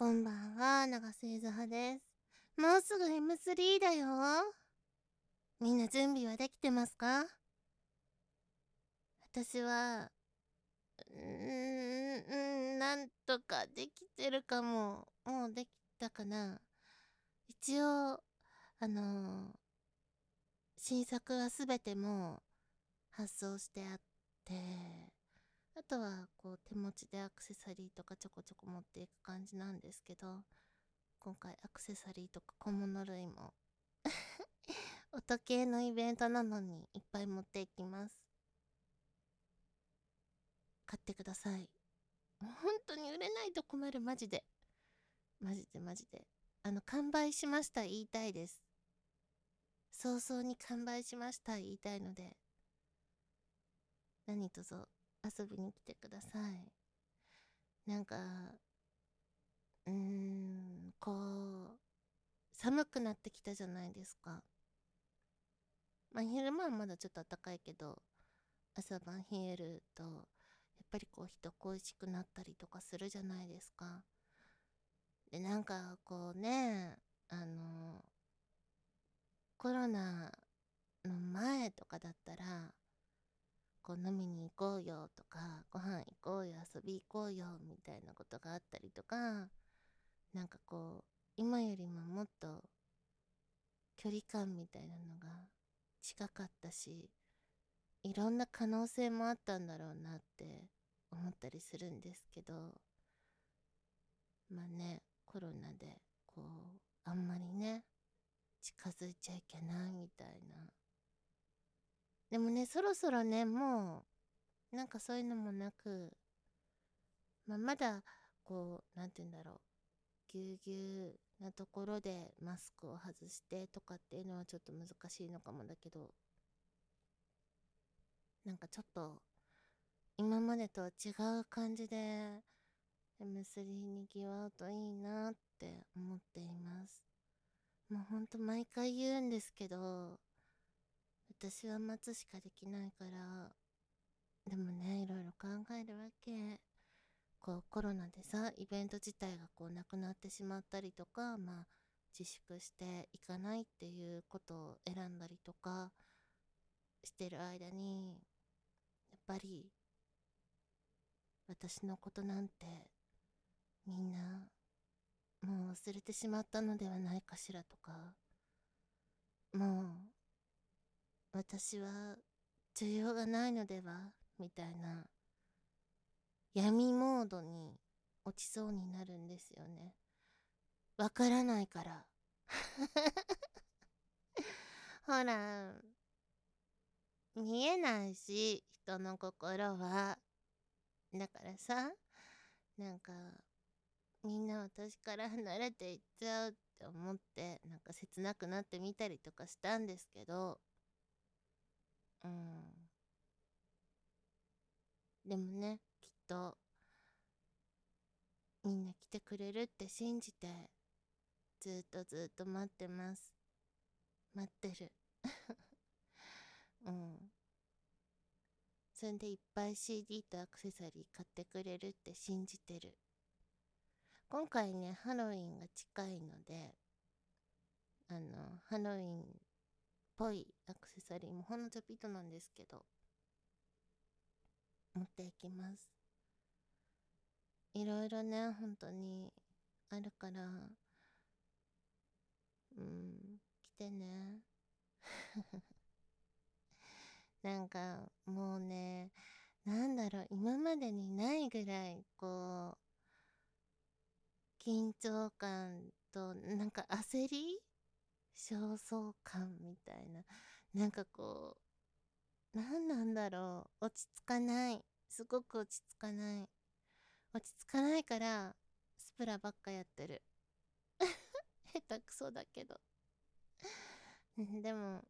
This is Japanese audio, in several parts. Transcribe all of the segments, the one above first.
こんばんは、長瀬ゆずはです。もうすぐ M3 だよ。みんな準備はできてますか？私は、うーん、なんとかできてるかも。もうできたかな。一応、あのー新作はすべてもう発送してあって、あとはこう手持ちでアクセサリーとかちょこちょこ持っていく感じなんですけど、今回アクセサリーとか小物類も 音系のイベントなのにいっぱい持っていきます。買ってください。本当に売れないと困る、マジで。マジでマジで。あの、完売しました言いたいです。早々に完売しました言いたいので、何卒遊びに来てください。なんか、うーん、こう、寒くなってきたじゃないですか。まあ、昼間はまだちょっと暖かいけど、朝晩冷えると、やっぱりこう人恋しくなったりとかするじゃないですか。で、なんかこうね、あの、コロナの前とかだったら、こう飲みに行こうよとか、ご飯行こうよ、遊び行こうよ、みたいなことがあったりとか、なんかこう、今よりももっと距離感みたいなのが近かったし、いろんな可能性もあったんだろうなって思ったりするんですけど、まあね、コロナで、こう、あんまりね、近づいちゃいけないみたいな。でもね、そろそろね、もう、なんかそういうのもなく、まあ、まだ、こう、なんて言うんだろう、ぎゅうぎゅうなところでマスクを外してとかっていうのはちょっと難しいのかもだけど、なんかちょっと、今までとは違う感じで、M3 にぎわうといいなって思っています。もうほんと毎回言うんですけど、私は待つしかできないから、でもね、いろいろ考えるわけ。こうコロナでさ、イベント自体がこうなくなってしまったりとか、まあ自粛していかないっていうことを選んだりとかしてる間に、やっぱり私のことなんてみんなもう忘れてしまったのではないかしらとか、もう私は需要がないのではみたいな闇モードに落ちそうになるんですよね。わからないから。ほら、見えないし、人の心は。だからさ、なんか、みんな私から離れていっちゃうって思って、なんか切なくなってみたりとかしたんですけど、うん。でもね、きっと、みんな来てくれるって信じて、ずっとずっと待ってます。待ってる。うん。それでいっぱい CD とアクセサリー買ってくれるって信じてる。今回ね、ハロウィンが近いので、あの、ハロウィンぽいアクセサリーもほんのちょぴっとなんですけど、持っていきます。いろいろね、本当にあるから、うん、来てね。なんか、もうね、なんだろう、今までにないぐらい、こう、緊張感と、なんか焦り焦燥感みたいな。なんかこう、なんなんだろう、落ち着かない。すごく落ち着かない。落ち着かないから、スプラばっかやってる。下手くそだけど。でも、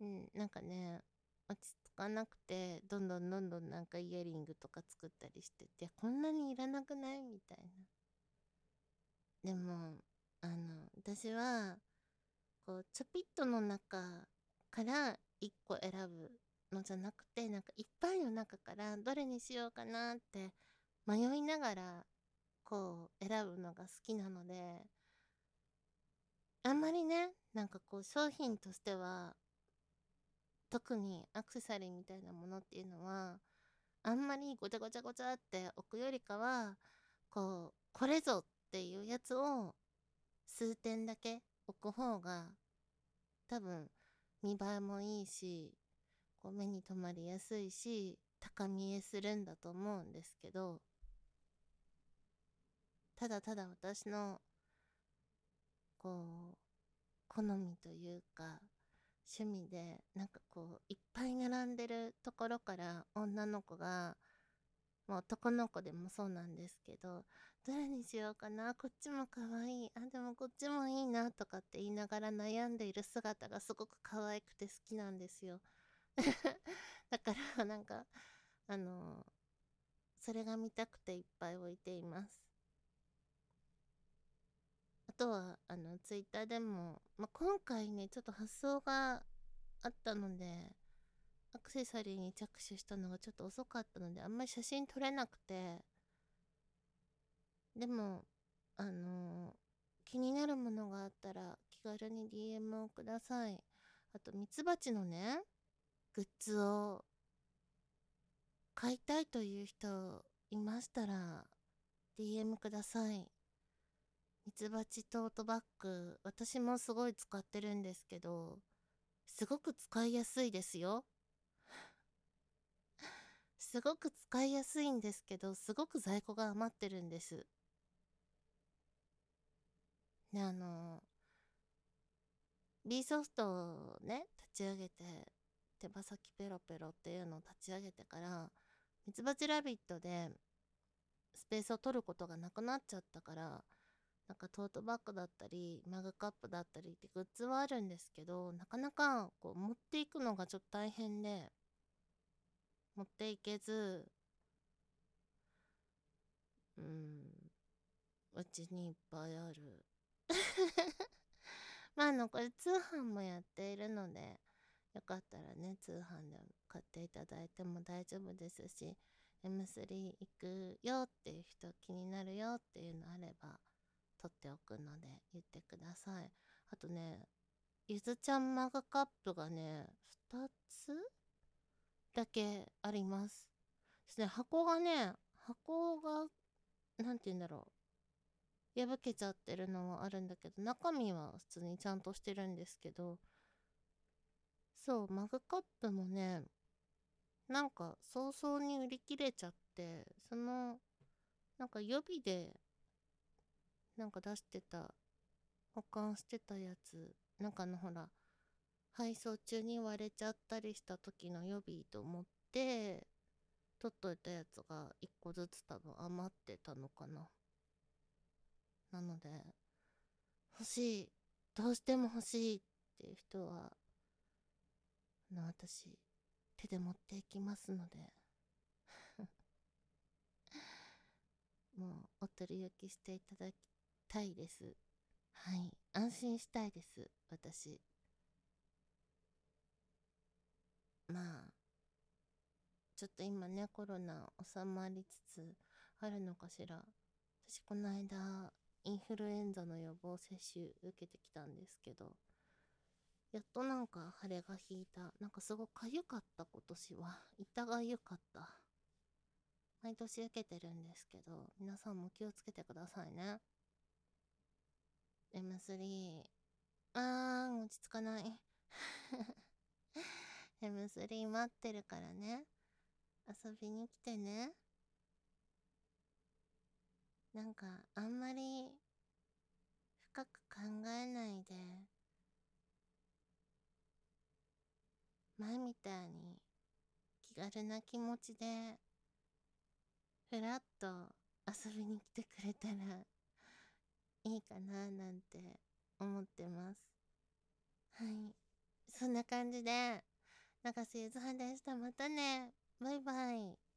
うん、なんかね、落ち着かなくて、どんどんどんどんなんかイヤリングとか作ったりしてて、こんなにいらなくない？みたいな。でも、あの、私は、こう、ちょぴっとの中から一個選ぶのじゃなくて、なんかいっぱいの中からどれにしようかなって迷いながら、こう、選選ぶのが好きなので、あんまりね、なんかこう商品としては、特にアクセサリーみたいなものっていうのは、あんまりごちゃごちゃごちゃって置くよりかは、こう、これぞっていうやつを数点だけ置く方が多分見栄えもいいし、こう目に留まりやすいし、高見えするんだと思うんですけど、ただただ私の、こう、好みというか、趣味で、なんかこう、いっぱい並んでるところから女の子が、まあ、男の子でもそうなんですけど、どれにしようかなこっちも可愛い。あ、でもこっちもいいなとかって言いながら悩んでいる姿がすごく可愛くて好きなんですよ。だからなんか、あのそれが見たくていっぱい置いています。あとは、あの、ツイッターでも、まあ、今回ね、ちょっと発想があったので、アクセサリーに着手したのがちょっと遅かったので、あんまり写真撮れなくて、でも、あの気になるものがあったら気軽に DM をください。あと、ミツバチのね、グッズを買いたいという人いましたら DM ください。ミツバチトートバッグ、私もすごい使ってるんですけど、すごく使いやすいですよ。すごく使いやすいんですけど、すごく在庫が余ってるんです。ね、あの、B ソフトをね、立ち上げて、手羽先ペロペロっていうのを立ち上げてから、ミツバチラビットでスペースを取ることがなくなっちゃったから、なんかトートバッグだったり、マグカップだったりってグッズはあるんですけど、なかなかこう持っていくのがちょっと大変で、持っていけず、うん、うちにいっぱいある。まあ、あの、これ通販もやっているので、よかったらね、通販で買っていただいても大丈夫ですし、M3 行くよっていう人気になるよっていうのあれば、取っておくので言ってください。あとね、ゆずちゃんマグカップがね、2つだけあります。ですね、箱がね、箱が、なんて言うんだろう。破けちゃってるのはあるんだけど、中身は普通にちゃんとしてるんですけど、そう、マグカップもね、なんか早々に売り切れちゃって、その、なんか予備でなんか出してた、保管してたやつ、なんかのほら、配送中に割れちゃったりした時の予備と思って、取っといたやつが1個ずつ多分余ってたのかな。なので、欲しい、どうしても欲しいっていう人は、の私、手で持っていきますので もうお取り置きしていただきたいです。はい。安心したいです。私。まあ、ちょっと今ね、コロナ収まりつつあるのかしら。私この間、インフルエンザの予防接種受けてきたんですけど、やっとなんか腫れが引いた。なんかすごく痒かった今年は。痛がゆかった。毎年受けてるんですけど、皆さんも気をつけてくださいね。M3。あー、落ち着かない。M3 待ってるからね。遊びに来てね。なんか、あんまり深く考えないで、前みたいに気軽な気持ちで、ふらっと遊びに来てくれたらいいかななんて思ってます。はい。そんな感じで、中瀬ゆずはでした。またね。バイバイ。